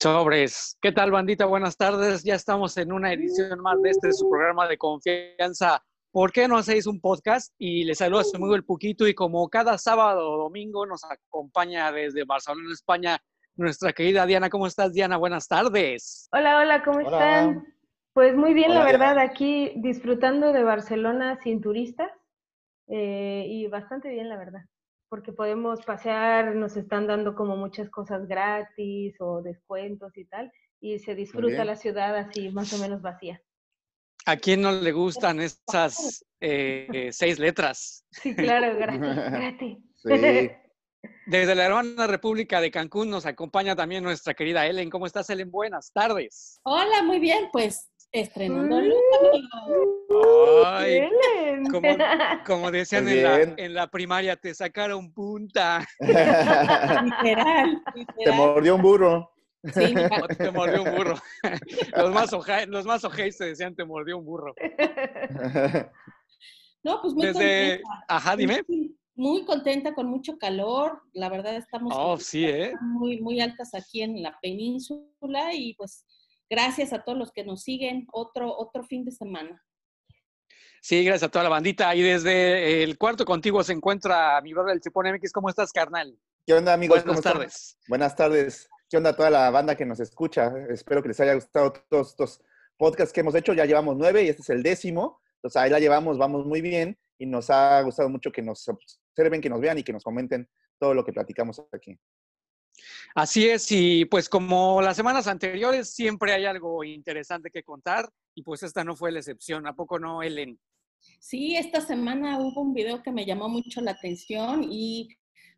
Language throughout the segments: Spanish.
Sobres. ¿Qué tal, bandita? Buenas tardes. Ya estamos en una edición más de este su programa de confianza. ¿Por qué no hacéis un podcast? Y les saludo a su amigo El Puquito y como cada sábado o domingo nos acompaña desde Barcelona, España, nuestra querida Diana. ¿Cómo estás, Diana? Buenas tardes. Hola, hola, ¿cómo están? Pues muy bien, la verdad, aquí disfrutando de Barcelona sin turistas eh, y bastante bien, la verdad porque podemos pasear, nos están dando como muchas cosas gratis o descuentos y tal, y se disfruta la ciudad así más o menos vacía. ¿A quién no le gustan esas eh, seis letras? Sí, claro, gratis, gratis. Desde la hermana República de Cancún nos acompaña también nuestra querida Ellen. ¿Cómo estás, Ellen? Buenas tardes. Hola, muy bien. Pues estrenando Ay, como, como, decían en la, en la, primaria, te sacaron punta. literal, Te mordió un burro. Sí, te mordió un burro. Los más, los más ojeis te decían te mordió un burro. No, pues muy Desde... contenta. Ajá, dime. Muy contenta, con mucho calor. La verdad estamos oh, sí, ¿eh? muy, muy altas aquí en la península y pues Gracias a todos los que nos siguen. Otro, otro fin de semana. Sí, gracias a toda la bandita. Y desde el cuarto contigo se encuentra mi brother el Chipón MX. ¿Cómo estás, carnal? ¿Qué onda, amigos? Buenas tardes. Buenas tardes. ¿Qué onda a toda la banda que nos escucha? Espero que les haya gustado todos estos podcasts que hemos hecho. Ya llevamos nueve y este es el décimo. Entonces ahí la llevamos, vamos muy bien y nos ha gustado mucho que nos observen, que nos vean y que nos comenten todo lo que platicamos aquí. Así es, y pues como las semanas anteriores, siempre hay algo interesante que contar y pues esta no fue la excepción. ¿A poco no, Ellen? Sí, esta semana hubo un video que me llamó mucho la atención y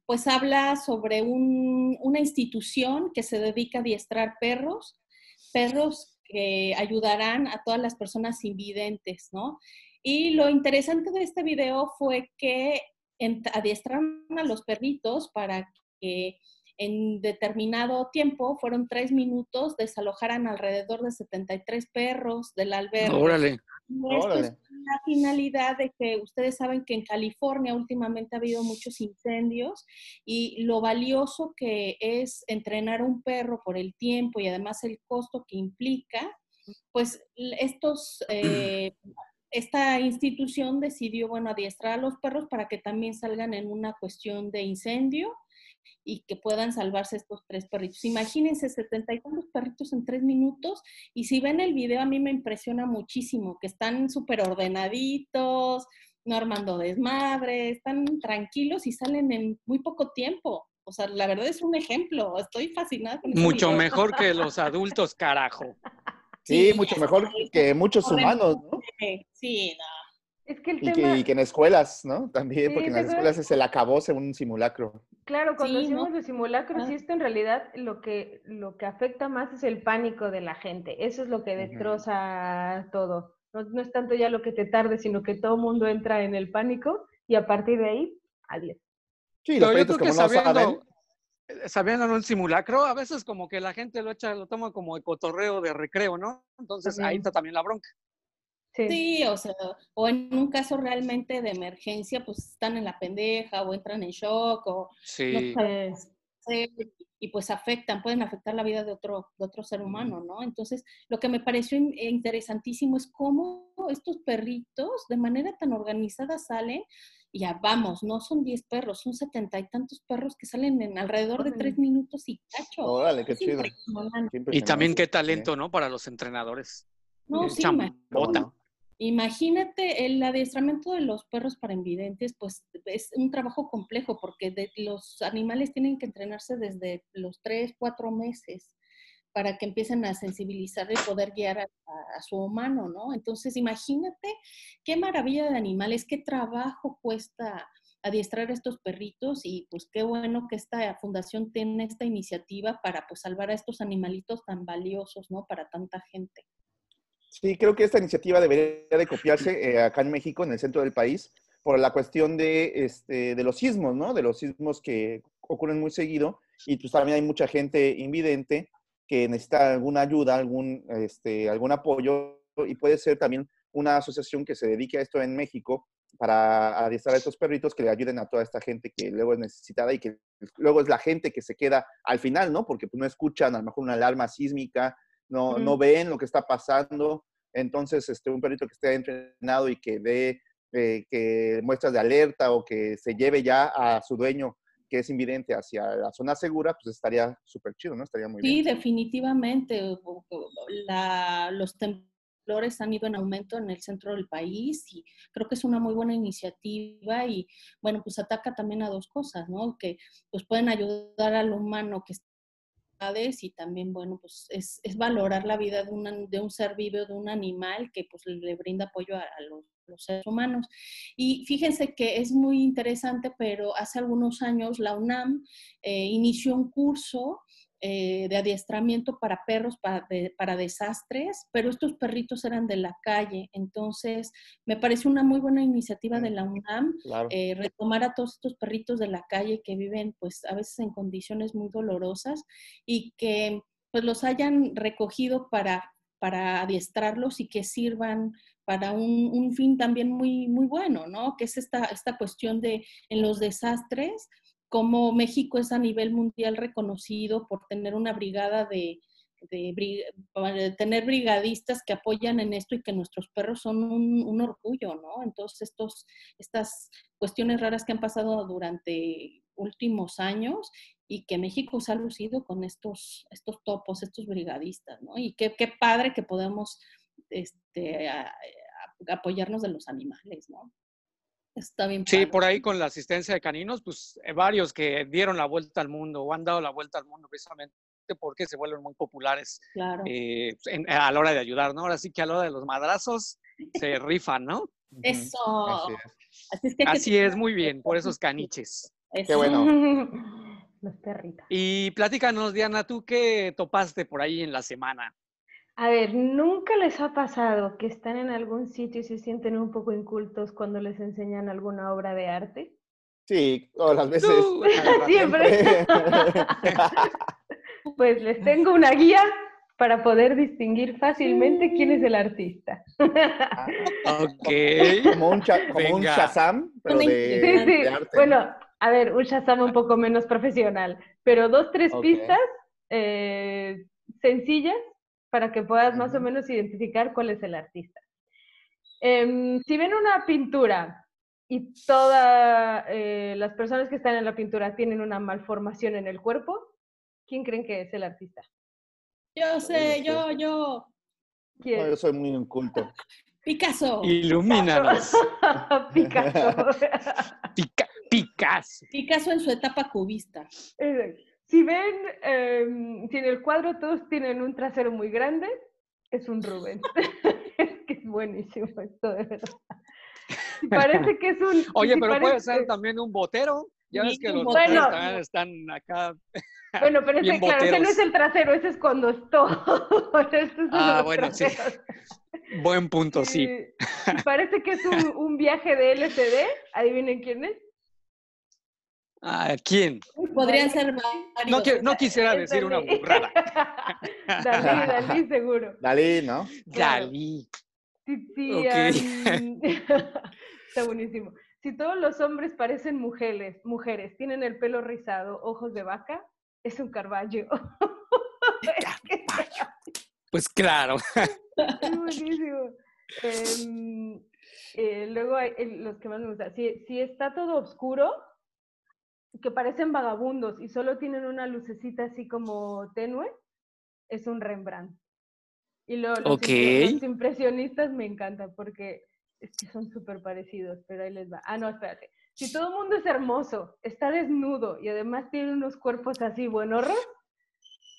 pues habla sobre una institución que se dedica a adiestrar perros, perros que ayudarán a todas las personas invidentes, ¿no? Y lo interesante de este video fue que adiestraron a los perritos para que en determinado tiempo, fueron tres minutos, desalojaran alrededor de 73 perros del albergue. Órale. Esto es la finalidad de que ustedes saben que en California últimamente ha habido muchos incendios y lo valioso que es entrenar un perro por el tiempo y además el costo que implica, pues estos... Eh, esta institución decidió, bueno, adiestrar a los perros para que también salgan en una cuestión de incendio y que puedan salvarse estos tres perritos. Imagínense, setenta y tantos perritos en tres minutos y si ven el video a mí me impresiona muchísimo, que están súper ordenaditos, no armando desmadre, están tranquilos y salen en muy poco tiempo. O sea, la verdad es un ejemplo. Estoy fascinada con Mucho mejor que los adultos, carajo. Sí, mucho mejor que muchos humanos, ¿no? Sí, no. Es que el y, que, y que en escuelas, ¿no? También, porque en las escuelas es el acabose un simulacro. Claro, cuando decimos de simulacro, sí, esto en realidad lo que, lo que afecta más es el pánico de la gente. Eso es lo que destroza todo. No, es tanto ya lo que te tarde, sino que todo el mundo entra en el pánico y a partir de ahí, adiós. Sí, los yo que sabiendo, eh, sabiendo en un simulacro, a veces como que la gente lo echa, lo toma como de cotorreo de recreo, ¿no? Entonces ahí está también la bronca. Sí. o sea, o en un caso realmente de emergencia, pues están en la pendeja o entran en shock o sí. y pues afectan, pueden afectar la vida de otro, de otro ser humano, ¿no? Entonces, lo que me pareció interesantísimo es cómo estos perritos de manera tan organizada salen, y ya vamos, no son 10 perros, son setenta y tantos perros que salen en alrededor de tres minutos y cacho. Órale, qué chido. Y también qué talento, ¿no? Para los entrenadores. No, sí, Imagínate el adiestramiento de los perros para invidentes, pues es un trabajo complejo porque los animales tienen que entrenarse desde los tres, cuatro meses para que empiecen a sensibilizar y poder guiar a, su humano, ¿no? Entonces, imagínate qué maravilla de animales, qué trabajo cuesta adiestrar a estos perritos y pues qué bueno que esta fundación tiene esta iniciativa para pues salvar a estos animalitos tan valiosos, ¿no? Para tanta gente. Sí, creo que esta iniciativa debería de copiarse eh, acá en México, en el centro del país, por la cuestión de, este, de los sismos, ¿no? De los sismos que ocurren muy seguido y pues también hay mucha gente invidente que necesita alguna ayuda, algún, este, algún apoyo y puede ser también una asociación que se dedique a esto en México para adiestrar a estos perritos que le ayuden a toda esta gente que luego es necesitada y que luego es la gente que se queda al final, ¿no? Porque pues, no escuchan a lo mejor una alarma sísmica, no, no ven lo que está pasando. Entonces, este, un perrito que esté entrenado y que dé eh, que muestras de alerta o que se lleve ya a su dueño que es invidente hacia la zona segura, pues estaría súper chido, ¿no? Estaría muy sí, bien. Sí, definitivamente. La, los temblores han ido en aumento en el centro del país y creo que es una muy buena iniciativa y, bueno, pues ataca también a dos cosas, ¿no? Que pues pueden ayudar al humano que está y también, bueno, pues es, es valorar la vida de, una, de, un ser vivo, de un animal que pues le brinda apoyo a, los seres humanos. Y fíjense que es muy interesante, pero hace algunos años la UNAM eh, inició un curso eh, de adiestramiento para perros para, para, desastres, pero estos perritos eran de la calle. Entonces, me parece una muy buena iniciativa de la UNAM eh, retomar a todos estos perritos de la calle que viven, pues, a veces en condiciones muy dolorosas y que, pues, los hayan recogido para para adiestrarlos y que sirvan para un, un, fin también muy, muy bueno, ¿no? Que es esta, esta cuestión de en los desastres, como México es a nivel mundial reconocido por tener una brigada de, de, tener brigadistas que apoyan en esto y que nuestros perros son un, orgullo, ¿no? Entonces, estos, estas cuestiones raras que han pasado durante últimos años y que México se ha lucido con estos, estos topos, estos brigadistas, ¿no? Y qué, qué padre que podemos este, apoyarnos de los animales, ¿no? Está bien. Sí, por ahí con la asistencia de caninos, pues eh, varios que dieron la vuelta al mundo o han dado la vuelta al mundo precisamente porque se vuelven muy populares claro. eh, a la hora de ayudar, ¿no? Ahora sí que a la hora de los madrazos se rifan, ¿no? Eso. Así es. Así es, que Así es muy bien, por esos caniches. Eso. Qué bueno. Los perritos. Y platícanos, Diana, ¿tú qué topaste por ahí en la semana? A ver, ¿nunca les ha pasado que están en algún sitio y se sienten un poco incultos cuando les enseñan alguna obra de arte? Sí, todas las veces. Tú, Siempre. pues les tengo una guía para poder distinguir fácilmente quién es el artista. Ok. Como un, cha- como un. Shazam, pero de, Sí, sí. de arte. Bueno, a ver, un Shazam un poco menos profesional, pero dos, tres pistas eh, sencillas para que puedas más o menos identificar cuál es el artista. Em, si ven una pintura y todas las personas que están en la pintura tienen una malformación en el cuerpo, ¿quién creen que es el artista? Yo sé, yo, yo. ¿Quién? No, yo soy muy inculto. Picasso. Ilumínanos. Picasso. Pica- Picasso. Picasso en su etapa cubista. Exacto. Si ven, em, si en el cuadro todos tienen un trasero muy grande, es un Rubén. es que es buenísimo esto, de verdad. Parece que es un... Oye, si pero puede ser también un botero. Ya ves que los Bueno. también están acá. Bueno, pero ese, claro, ese no es el trasero, ese es cuando es todo. Estos son Ah, bueno, sí. Buen punto, sí. Eh, parece que es un, un viaje de LCD, adivinen quién es. ¿A quién? Podrían ser varios. No, que- no quisiera Es decir una burrada. Dalí, Dalí, seguro. Dalí, ¿no? Claro. Dalí. Sí, sí, está buenísimo. Si todos los hombres parecen mujeres, mujeres, tienen el pelo rizado, ojos de vaca, es un Carballo. Pues claro. es buenísimo. Em, eh, luego hay los que más me gustan. Si, si está todo oscuro, que parecen vagabundos y solo tienen una lucecita así como tenue, es un Rembrandt. Y lo- los, impre- Ok. los impresionistas me encantan porque es que son súper parecidos, pero ahí les va. Ah, no, espérate. Si todo el mundo es hermoso, está desnudo y además tiene unos cuerpos así buenorros,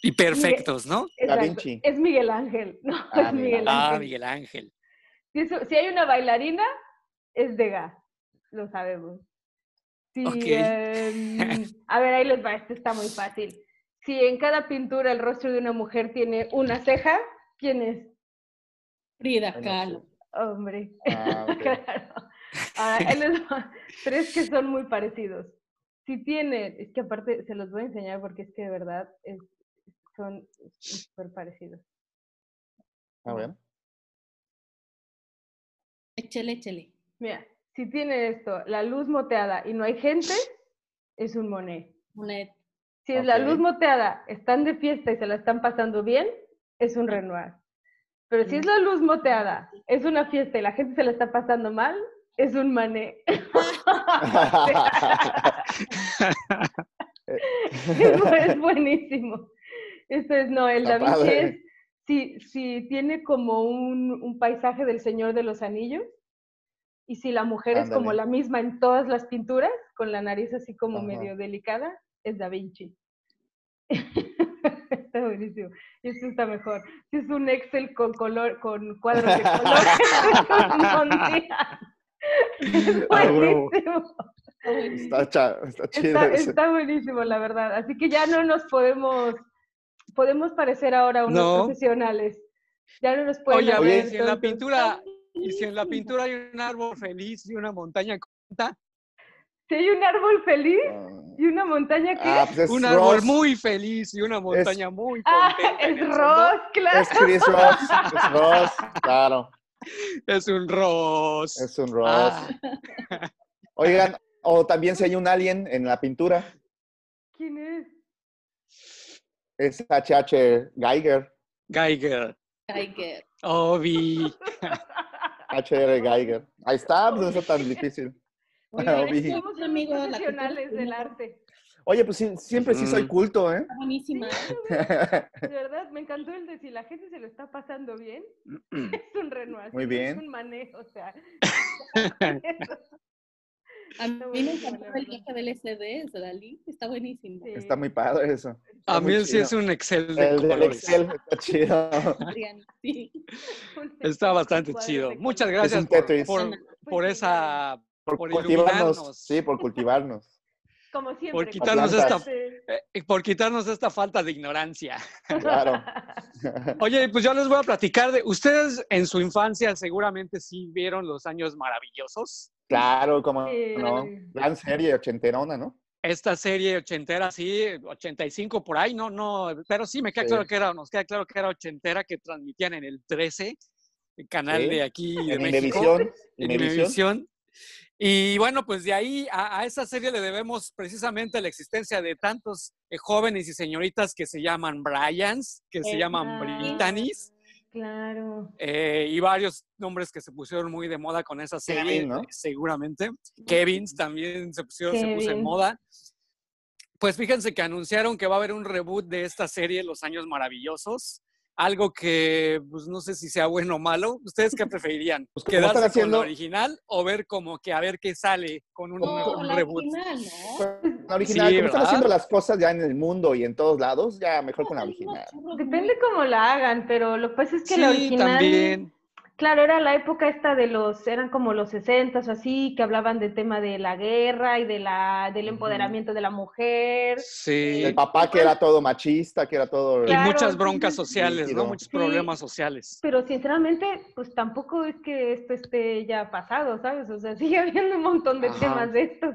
Y perfectos, ¿no? exacto, Vinci. es Miguel Ángel. No, Ah, es Miguel Miguel Ah, Ángel. Miguel Ángel. Si, eso- si hay una bailarina, es de gas, lo sabemos. Si, Ok. em, a ver, ahí les va, esto está muy fácil. Si en cada pintura el rostro de una mujer tiene una ceja, ¿quién es? Frida Bueno, Kahlo. Hombre. Ah, claro. Ahora, ahí les va. Tres que son muy parecidos. Si tiene, es que aparte se los voy a enseñar porque es que de verdad es- son súper parecidos. A ver. Échele, échele. Mira, si tiene esto, la luz moteada y no hay gente, es un Monet. Monet. Si es la luz moteada, están de fiesta y se la están pasando bien, es un Renoir. Pero si es la luz moteada, es una fiesta y la gente se la está pasando mal, es un Manet. es, bu- es buenísimo. Esto es, no, el Está Da Vinci padre. es, si, si tiene como un, un paisaje del Señor de los Anillos, y si la mujer es como Ándale. la misma en todas las pinturas, con la nariz así como Ajá. medio delicada, es Da Vinci. está buenísimo. Y esto está mejor. Si es un Excel con color, con cuadros de colores, es Ah, buenísimo. Está, cha- está chido Está, está buenísimo, la verdad. Así que ya no nos podemos, podemos parecer ahora unos No. profesionales. Ya no nos pueden Oye, a haber ver, si en la pintura, y si en la pintura hay un árbol feliz y una montaña corta, Si hay un árbol feliz y una montaña que... Ah, pues es un árbol Ross, muy feliz y una montaña muy Ah, contenta. en es Ross, claro. es Chris Ross, es Ross, claro, Es un Ross. es un Ross. Ah, Oigan, o también si hay un alien en la pintura, ¿Quién es? es H.H. Geiger, Geiger. Tiger. Obi. H.R. Geiger. Ahí está, pues no está tan difícil. Muy bien, es Somos un amigo de la profesionales del arte. Oye, pues sí, siempre sí soy culto, ¿eh? Está buenísima. De verdad, me encantó el de si la gente se lo está pasando bien, es un Renoir. Muy bien. Es un manejo, o sea. A mí me encantó el viaje del SD de Dalí. Está buenísimo. Sí. Está muy padre eso. A Está mí él sí chido. es un Excel de El colores. Excel está chido. Sí. Está bastante chido. Muchas gracias por, Pues por esa Por, Por cultivarnos. iluminarnos. Sí, por cultivarnos. Como siempre. por quitarnos esta- eh, por quitarnos esta falta de ignorancia. Claro. Oye, pues yo les voy a platicar de ustedes en su infancia seguramente sí vieron los años maravillosos. Claro, como Sí. no. Gran serie ochenterona, ¿no? Esta serie ochentera, sí, 85 por ahí, no, no, pero sí me queda Sí. claro que era, nos queda claro que era ochentera que transmitían en el 13, el canal Sí. de aquí de En México. Imevisión. Y bueno, pues de ahí a, a esa serie le debemos precisamente la existencia de tantos eh, jóvenes y señoritas que se llaman Bryans, que se llaman Ah, Britannies, Claro. eh, y varios nombres que se pusieron muy de moda con esa serie, Kevin, ¿no? seguramente. Kevins también se, pusieron, se puso en moda. Pues fíjense que anunciaron que va a haber un reboot de esta serie, Los Años Maravillosos. Algo que, pues no sé si sea bueno o malo. ¿Ustedes qué preferirían? Pues como están ¿Quedarse con haciendo- la original o ver como que a ver qué sale con un, No, un la reboot? original, ¿no? La original, Sí, como están haciendo las cosas ya en el mundo y en todos lados, ya mejor con la original. Depende cómo la hagan, pero lo que pasa es que la Sí, original. también. Claro, era la época esta de los, eran como los 60 o así, que hablaban del tema de la guerra y de la, del empoderamiento de la mujer. Sí. El papá que era todo machista, que era todo... Y Claro, muchas broncas sociales, ¿no? Muchos Sí. problemas sociales. Pero sinceramente, pues tampoco es que esto esté ya pasado, ¿sabes? O sea, sigue habiendo un montón de Ajá. temas de estos.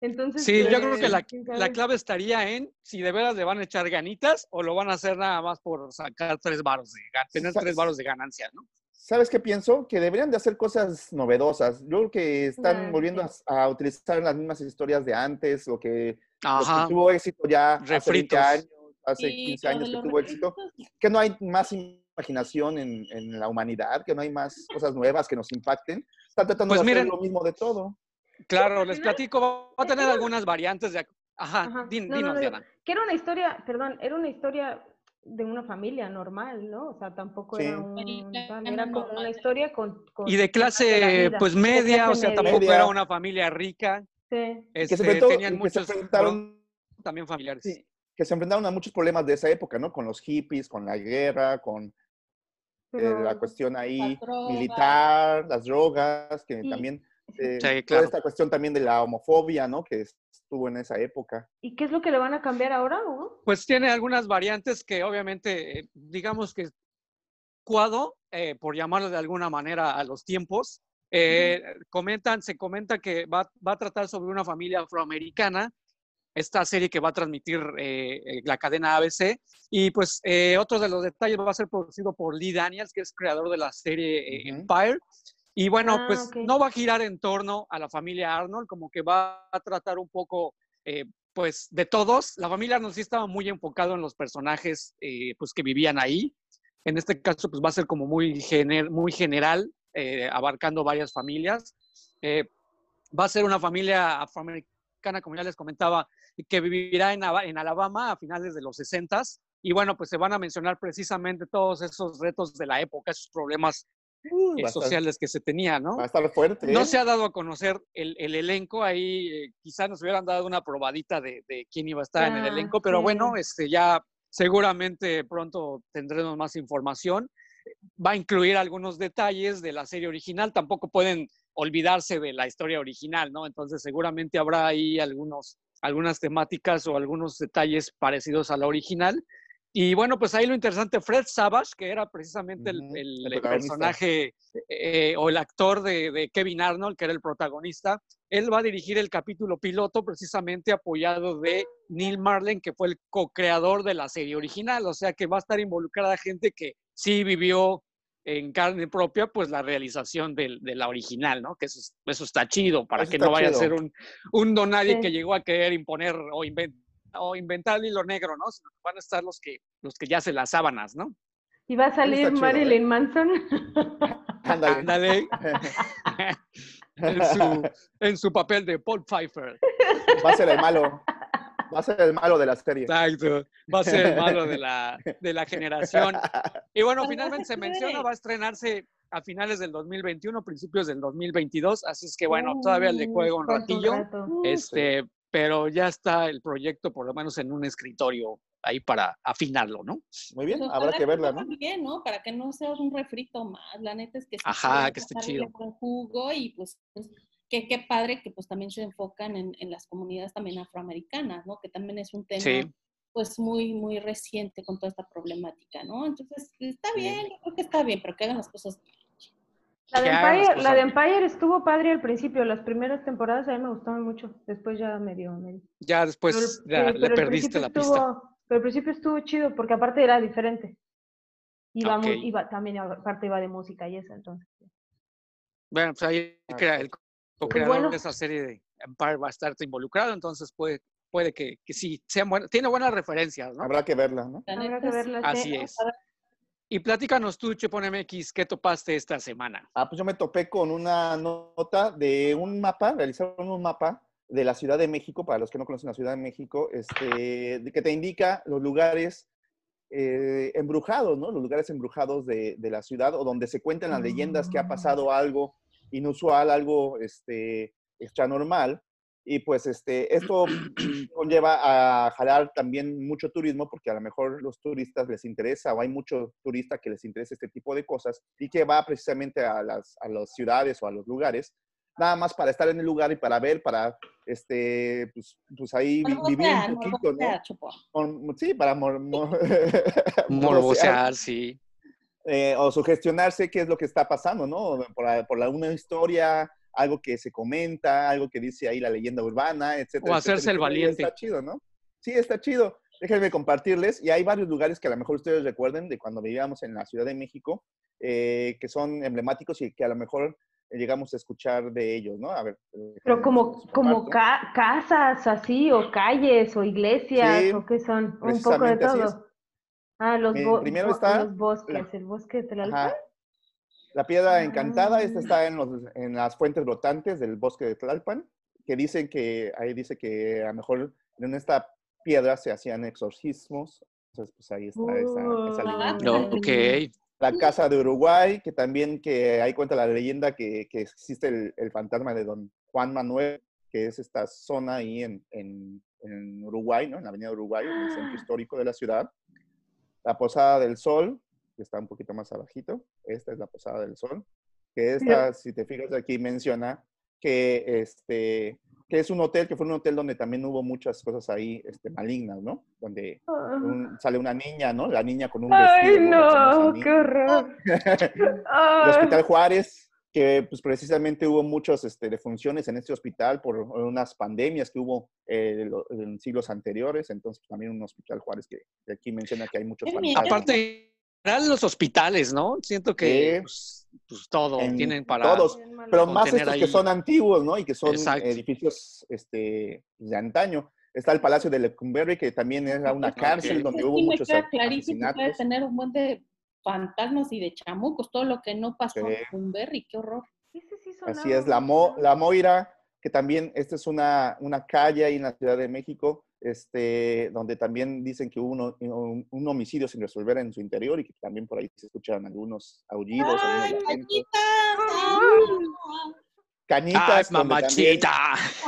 Entonces, Sí, yo pues, creo que la, la clave estaría en si de veras le van a echar ganitas o lo van a hacer nada más por sacar tres varos, de, tener tres varos de ganancia, ¿no? ¿Sabes qué pienso? Que deberían de hacer cosas novedosas. Yo creo que están Ah, volviendo sí. a, a utilizar las mismas historias de antes, lo que, que tuvo éxito ya hace 20 Refritos. años, hace Y 15 lo años que tuvo éxito. refritos, Que no hay más imaginación en, en la humanidad, que no hay más cosas nuevas que nos impacten. Están tratando Pues de hacer miren, lo mismo de todo. Claro, les platico, va a tener algunas variantes de... Ajá, Ajá. din- No, no, dinos, no, Diana. Que era una historia, perdón, era una historia de una familia normal, ¿no? O sea, tampoco era un Americana tal, era como normal. una historia con, con Y de clase, pues media, clase o sea, media. tampoco Media. era una familia rica. Sí. Que Este, se, enfrentó- tenían que muchos enfrentaron también familiares. Sí, que se enfrentaron a muchos problemas de esa época, ¿no? Con los hippies, con la guerra, con eh, la cuestión ahí militar, las drogas, que Y- también, eh, Sí, toda claro. esta cuestión también de la homofobia, ¿no? Que estuvo en esa época. ¿Y qué es lo que le van a cambiar ahora, Hugo? Pues tiene algunas variantes que obviamente, eh, digamos que cuado, eh, por llamarlo de alguna manera a los tiempos. Eh, Comentan, se comenta que va, va a tratar sobre una familia afroamericana, esta serie que va a transmitir eh, eh, la cadena ABC. Y pues eh, otro de los detalles va a ser producido por Lee Daniels, que es creador de la serie eh. Empire. Y bueno, Ah, pues no va a girar en torno a la familia Arnold, como que va a tratar un poco, eh, pues, de todos. La familia Arnold sí estaba muy enfocado en los personajes, eh, pues, que vivían ahí. En este caso, pues, va a ser como muy, gener- muy general, eh, abarcando varias familias. Va a ser una familia afroamericana, como ya les comentaba, que vivirá en Alabama a finales de los 60 y bueno, pues se van a mencionar precisamente todos esos retos de la época, esos problemas Uy, eh, va, a estar, sociales que se tenía, ¿no? va a estar fuerte. No ¿eh? se ha dado a conocer el, el elenco, ahí eh, quizá nos hubieran dado una probadita de, de quién iba a estar en el Ah, elenco, pero sí. bueno, este, ya seguramente pronto tendremos más información. Va a incluir algunos detalles de la serie original, tampoco pueden olvidarse de la historia original, ¿no? Entonces seguramente habrá ahí algunos, algunas temáticas o algunos detalles parecidos a la original. Y bueno, pues ahí lo interesante, Fred Savage, que era precisamente el- el, el personaje eh, o el actor de, de Kevin Arnold, que era el protagonista, él va a dirigir el capítulo piloto precisamente apoyado de Neil Marlin, que fue el co-creador de la serie original, o sea que va a estar involucrada gente que sí vivió en carne propia, pues la realización del- de la original, ¿no? Que eso, es- eso está chido, para Eso que no vaya chido. a ser un, un don nadie Sí. que llegó a querer imponer o, inven- o inventar el hilo negro, ¿no? Sino que van a estar los que, los que ya se las sábanas, ¿no? ¿Y va a salir chido, ¿eh? Marilyn Manson? Ándale. Ándale. en, su, en su papel de Paul Pfeiffer. Va a ser el malo. Va a ser el malo de la serie. Exacto. Va a ser el malo de la, de la generación. Y bueno, finalmente se menciona, va a estrenarse a finales del 2021, principios del 2022. Así es que bueno, todavía le juego un ratillo. Este, pero ya está el proyecto, por lo menos en un escritorio ahí para afinarlo, ¿no? Muy bien, Pues habrá que verla, ¿no? bien, ¿no? Para que no sea un refrito más. La neta es que sí Ajá, que esté chido. buen jugo y pues, pues, qué, qué padre que pues también se enfocan en, en las comunidades también afroamericanas, ¿no? Que también es un tema Sí. pues muy, muy reciente con toda esta problemática, ¿no? Entonces, está Sí. bien, yo creo que está bien, pero que hagan las cosas bien. La de, Empire, la de. Empire estuvo padre al principio, las primeras temporadas a mí me gustaban mucho, después ya medio, medio. Ya después Pero ya sí, le perdiste la pista. estuvo- Pero al principio estuvo chido porque aparte era diferente. Iba, también aparte iba de música y eso, entonces. Bueno, pues ahí Ah, crea- el co-creador bueno. de esa serie de Empire va a estar involucrado, entonces puede, puede que, que sí, sean buenas, tiene buenas referencias, ¿no? Habrá que verla, ¿no? Habrá que verla. Así sí. es. Y platícanos tú, Chepon MX, ¿qué topaste esta semana? Ah, pues yo me topé con una nota de un mapa, realizaron un mapa de la Ciudad de México, para los que no conocen la Ciudad de México, este, que te indica los lugares eh, embrujados, ¿no? Los lugares embrujados de, de la ciudad o donde se cuentan las leyendas que ha pasado algo inusual, algo este, extranormal. Y pues este, esto conlleva a jalar también mucho turismo porque a lo mejor los turistas les interesa o hay muchos turistas que les interesa este tipo de cosas y que va precisamente a las, a las ciudades o a los lugares, nada más para estar en el lugar y para ver, para este, pues, pues ahí vi- vivir un poquito, ¿no? Sí, para mor- mor- sí. eh, o sugestionarse qué es lo que está pasando, ¿no? Por, la- por la- una historia, algo que se comenta, algo que dice ahí la leyenda urbana, etcétera. O hacerse etcétera, el valiente. Está chido, ¿no? Sí, está chido. Déjenme compartirles. Y hay varios lugares que a lo mejor ustedes recuerden de cuando vivíamos en la Ciudad de México, eh, que son emblemáticos y que a lo mejor llegamos a escuchar de ellos, ¿no? A ver. Pero como, como ca- casas así, o calles, o iglesias, Sí, o qué son, un poco de todo. Ah, los, bo- primero está los bosques, la- el bosque de Tlalpan. La piedra encantada, esta Ah. está en, los, en las fuentes brotantes del bosque de Tlalpan, que dicen que, ahí dice que a lo mejor en esta piedra se hacían exorcismos. Entonces, pues ahí está esa, esa leyenda. No, ok. La casa de Uruguay, que también que ahí cuenta la leyenda que, que existe el, el fantasma de don Juan Manuel, que es esta zona ahí en, en, en Uruguay, ¿no? En la avenida Uruguay, en el centro histórico de la ciudad. La Posada del Sol, que está un poquito más abajito. Esta es la Posada del Sol. Que esta, si te fijas aquí, menciona que, este, que es un hotel, que fue un hotel donde también hubo muchas cosas ahí este, malignas, ¿no? Donde Ah. un- sale una niña, ¿no? La niña con un Ay, vestido. ¿no? La no, qué horror. el Ay. Hospital Juárez, que pues precisamente hubo muchas este, defunciones en este hospital por unas pandemias que hubo eh, en siglos anteriores, entonces también un hospital Juárez que, que aquí menciona que hay muchos. Aparte, eran los hospitales, ¿no? Siento que Sí. pues, pues todo, En tienen para... todos, pero más estos que ahí- son antiguos, ¿no? Y que son Exacto. edificios este, de antaño. Está el Palacio de Lecumberri, que también era una cárcel donde hubo Sí, me muchos queda clarísimo que puede tener un buen de fantasmas y de chamucos, todo lo que no pasó Sí. en Cumberry, qué horror. Sí Así es, la, Mo- la Moira, que también, esta es una, una calle ahí en la Ciudad de México, este, donde también dicen que hubo uno- un, un homicidio sin resolver en su interior y que también por ahí se escuchan algunos aullidos, ¡Ay, algunos lamentos. cañitas! Cañitas. ¡Ay, también- mamachita!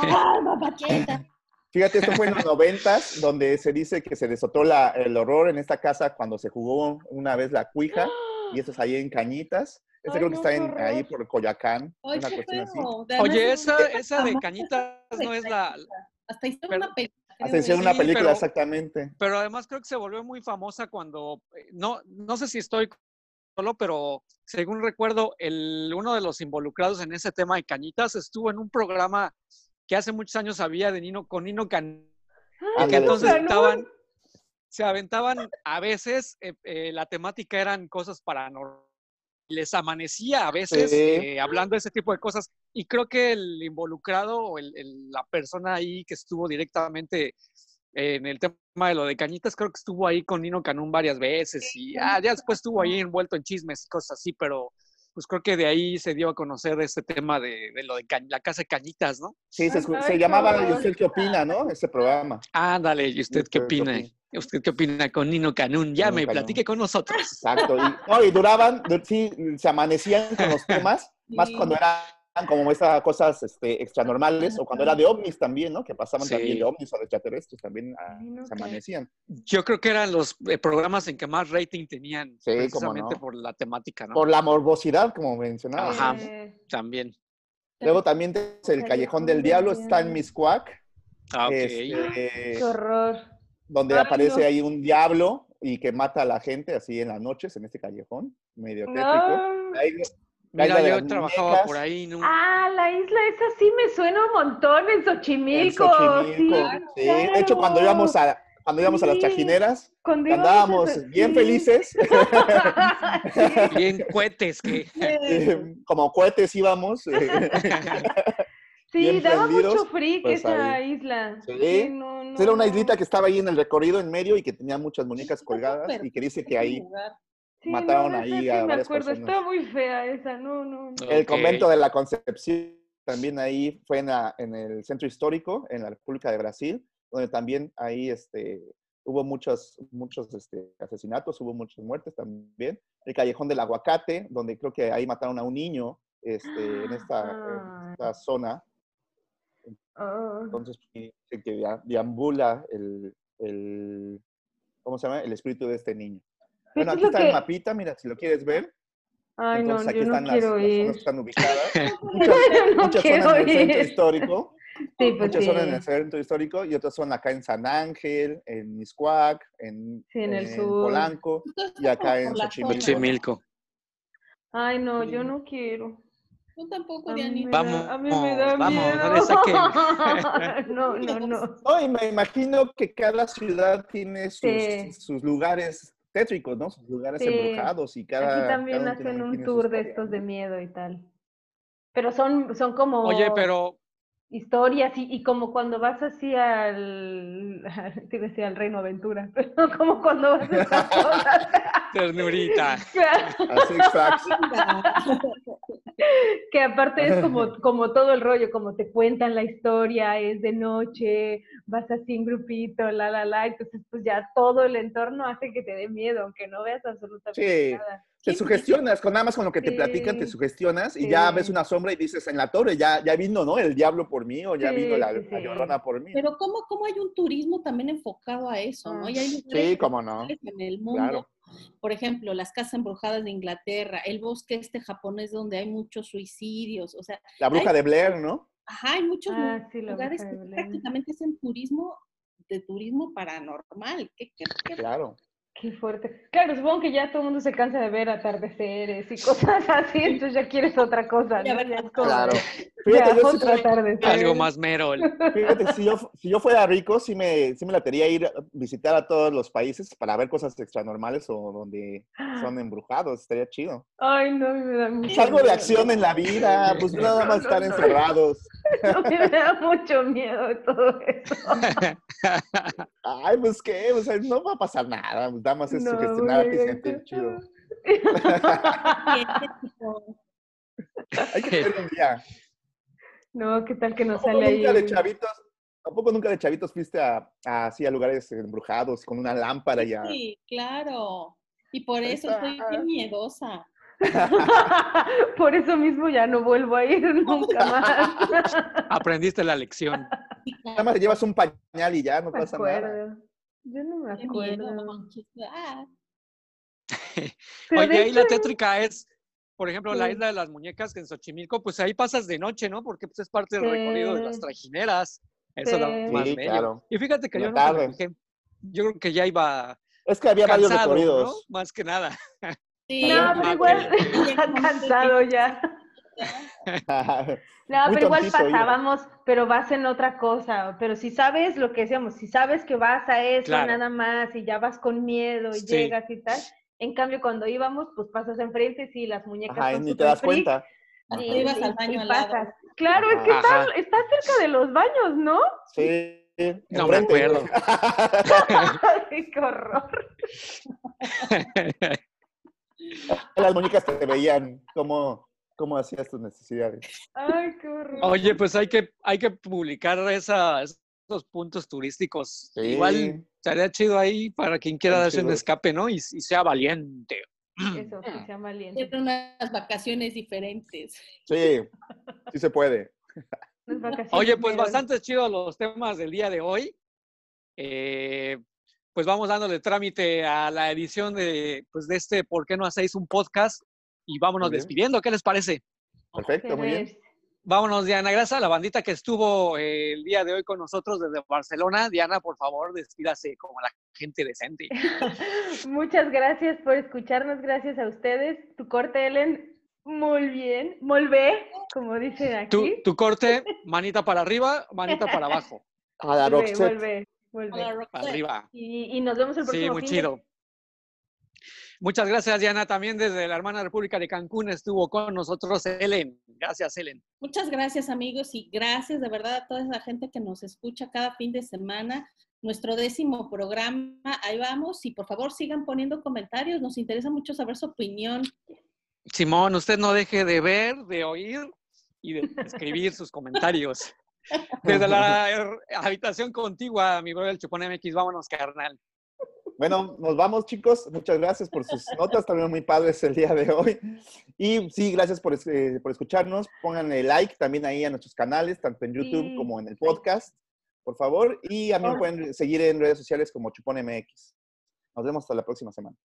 ¡Ay, papacheta! Fíjate, esto fue en los noventas, donde se dice que se desató la- el horror en esta casa cuando se jugó una vez la cuija, y esto es ahí en Cañitas. Este Ay, creo que está en- ahí por Coyacán, ¡Ay, una qué cuestión así. feo! Además, Oye, es esa, esa de cañitas no es la... Hasta hicieron Pero- una película. Hicieron de- una película, pero- exactamente. Pero además creo que se volvió muy famosa cuando, eh, no, no sé si estoy solo, pero según recuerdo, el, uno de los involucrados en ese tema de cañitas estuvo en un programa que hace muchos años había de Nino, con Nino Can, y que entonces estaban, se aventaban a veces, eh, eh, la temática eran cosas paranormales. Les amanecía a veces Sí. eh, hablando de ese tipo de cosas. Y creo que el involucrado o el- el- la persona ahí que estuvo directamente en el tema de lo de Cañitas, creo que estuvo ahí con Nino Canún varias veces y ah, ya después estuvo ahí envuelto en chismes y cosas así, pero pues creo que de ahí se dio a conocer este tema de, de lo de Ca- la casa de Cañitas, ¿no? Sí, se, se llamaba ¿Y usted qué opina, no? Ese programa. Ándale, ¿y usted qué ¿Usted qué opina? ¿Usted qué opina con Nino Canún? Llame, Canún. platique con nosotros. Exacto. Y, no, y duraban, du- sí, se amanecían con los temas, más Sí. cuando eran como estas cosas este, extranormales, o cuando era de ovnis también, ¿no? Que pasaban Sí. también de ovnis o de extraterrestres, también ah, se amanecían. Yo creo que eran los eh, programas en que más rating tenían, Sí, precisamente no. por la temática, ¿no? Por la morbosidad, como mencionaba. Ajá. También. Luego también tenemos el Callejón del Diablo, está en Miscuac, Ah, ok. este, qué horror. Donde Ay, aparece no. ahí un diablo y que mata a la gente así en las noches en este callejón, medio tétrico. No. Ahí- la Mira, yo trabajaba muñecas. por ahí, ¿no? Ah, la isla esa sí me suena un montón en En Xochimilco. Xochimilco, sí. De hecho, cuando íbamos a, cuando íbamos a las chajineras, andábamos bien sí. felices, Sí. Bien cohetes que... como cohetes íbamos. Sí, bien daba prendidos, mucho freak pues, esa ahí. isla. Sí. no, no, Era una no. islita que estaba ahí en el recorrido en medio y que tenía muchas muñecas colgadas y que dice que ahí Sí, mataron no, ahí a me varias acuerdo, personas. está muy fea esa, no, no. no. el convento de la Concepción también ahí fue en, la- en el centro histórico, en la República de Brasil, donde también ahí este, hubo muchos, muchos este, asesinatos, hubo muchas muertes también. El Callejón del Aguacate, donde creo que ahí mataron a un niño este, en, esta, en esta zona. Ah, Entonces, dice que dea- deambula el, el, ¿cómo se llama? El espíritu de este niño. Bueno, aquí está que- el mapita, mira, si lo quieres ver. Ay, no, Entonces aquí yo no están las, quiero las zonas ir. están ubicadas. Yo Muchas, no muchas quiero son en el centro ir. histórico, Sí, pues muchas sí. son en el centro histórico y otras son acá en San Ángel, en Miscuac, en, Sí, en el sur. Polanco y acá en Xochimilco. Xochimilco. Ay, no, yo no quiero. Yo tampoco, Dianita. Vamos, a mí me da vamos, miedo. no le saquen. no, no, no. No, y me imagino que cada ciudad tiene sus, Sí. sus lugares tétricos, ¿no? Sus lugares Sí. embrujados y cada... Aquí también cada hacen un tour de estos de miedo y tal. Pero son, son como Oye, pero historias y, y como cuando vas así al, te iba a decir al Reino Aventura, pero como cuando vas a esas cosas. ternurita. A Six Flags. que aparte es como, como todo el rollo, como te cuentan la historia, es de noche, vas así en grupito, la, la, la, entonces pues ya todo el entorno hace que te dé miedo, aunque no veas absolutamente Sí. nada. Te sugestionas, con nada más con lo que te platican, te sugestionas y ya ves una sombra y dices, en la torre ya, ya vino, ¿no? El diablo por mí o ya Sí, vino la, sí, la llorona por mí. Pero ¿cómo, ¿cómo hay un turismo también enfocado a eso, no? Y hay Sí, cómo no. en el mundo. Claro. Por ejemplo, las casas embrujadas de Inglaterra, el bosque este japonés donde hay muchos suicidios, o sea, La bruja de Blair, ¿no? ajá, hay muchos Ah, sí, lugares que prácticamente hacen turismo de turismo paranormal. ¿Qué, qué, qué- Claro. Qué fuerte. Claro, supongo que ya todo el mundo se cansa de ver atardeceres y cosas así, entonces ya quieres otra cosa, ¿no? Ya es como, Claro. ya, Fíjate, yo sí- otra. Algo más mero. Fíjate, si yo, si yo fuera rico, sí me, sí me latería ir a visitar a todos los países para ver cosas extranormales o donde son embrujados. Estaría chido. Ay, no, me da mucho Pues algo de miedo. acción en la vida, pues nada más estar encerrados. No, me da mucho miedo todo eso. Ay, pues qué, o sea, no va a pasar nada. Pues nada más es No, sugestionarte y sentir chido. Hay que tener un día. No, ¿qué tal que ¿Tampoco sale ahí? nunca de chavitos? ¿Tampoco nunca de chavitos fuiste a, a, así a lugares embrujados con una lámpara y a... Sí, claro. Y por eso estoy bien miedosa. Por eso mismo ya no vuelvo a ir nunca más. Aprendiste la lección. Nada más te llevas un pañal y ya no me pasa nada. acuerdo. Yo no me acuerdo. Ah, Oye, ahí la tétrica es, por ejemplo, la isla de las muñecas que en Xochimilco, pues ahí pasas de noche, ¿no? Porque pues es parte del recorrido de las trajineras. Eso es lo Sí. más Sí, bello. claro. Y fíjate que yo fijé. Yo creo que ya iba Es que había varios ¿no? recorridos. Más que nada. Sí, No, pero igual está cansado ya. No, pero igual pasábamos, pero vas en otra cosa. Pero si sabes lo que decíamos, si sabes que vas a eso Claro. nada más y ya vas con miedo y Sí. llegas y tal. En cambio, cuando íbamos, pues pasas enfrente, sí, las muñecas Ajá, son ni te das freak, cuenta. Y- ibas al baño y al lado. pasas. Claro, es que está, cerca de los baños, ¿no? Sí. No me enfrente. acuerdo. Ay, qué horror. Las muñecas te veían cómo, cómo hacías tus necesidades. Ay, qué horror. Oye, pues hay que, hay que publicar esa, esos puntos turísticos. Sí. Igual estaría chido ahí para quien quiera darse un escape, ¿no? Y, y sea valiente. Eso, que sea valiente. Siempre unas vacaciones diferentes. Sí, sí se puede. Oye, pues bastante chido los temas del día de hoy. Eh, pues vamos dándole trámite a la edición de, pues de este ¿Por qué no hacéis un podcast? Y vámonos Muy despidiendo. ¿Qué les parece? Perfecto, muy bien. Vámonos, Diana. Gracias a la bandita que estuvo eh, el día de hoy con nosotros desde Barcelona. Diana, por favor, despídase como la gente decente. Muchas gracias por escucharnos, gracias a ustedes. Tu corte, Ellen, muy bien. Molvé, como dicen Tu, aquí. tu corte, manita para arriba, manita para abajo. A la Para arriba. Y, y nos vemos el próximo Sí, muy fin de- chido. Muchas gracias, Diana. También desde la hermana República de Cancún estuvo con nosotros Ellen. Gracias, Ellen. Muchas gracias, amigos, y gracias de verdad a toda esa gente que nos escucha cada fin de semana. Nuestro décimo programa, ahí vamos, y por favor sigan poniendo comentarios, nos interesa mucho saber su opinión. Simón, usted no deje de ver, de oír y de escribir sus comentarios. Desde la habitación contigua, mi brother el Chupón MX, vámonos, carnal. Bueno, nos vamos, chicos. Muchas gracias por sus notas, también muy padres el día de hoy. Y sí, gracias por, eh, por escucharnos. Pónganle like también ahí a nuestros canales, tanto en YouTube Sí. como en el podcast, por favor. Y a mí me Por- pueden seguir en redes sociales como Chupón MX. Nos vemos hasta la próxima semana.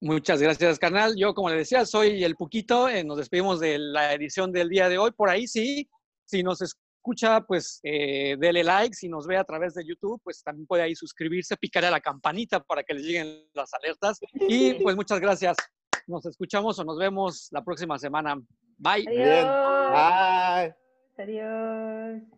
Muchas gracias, carnal. Yo, como le decía, soy el Puquito. eh, nos despedimos de la edición del día de hoy. Por ahí sí, si nos escucha, pues eh, dele like. Si nos ve a través de YouTube, pues también puede ahí suscribirse, picar a la campanita para que les lleguen las alertas. Y pues muchas gracias. Nos escuchamos o nos vemos la próxima semana. Bye. Adiós. Bye. Adiós.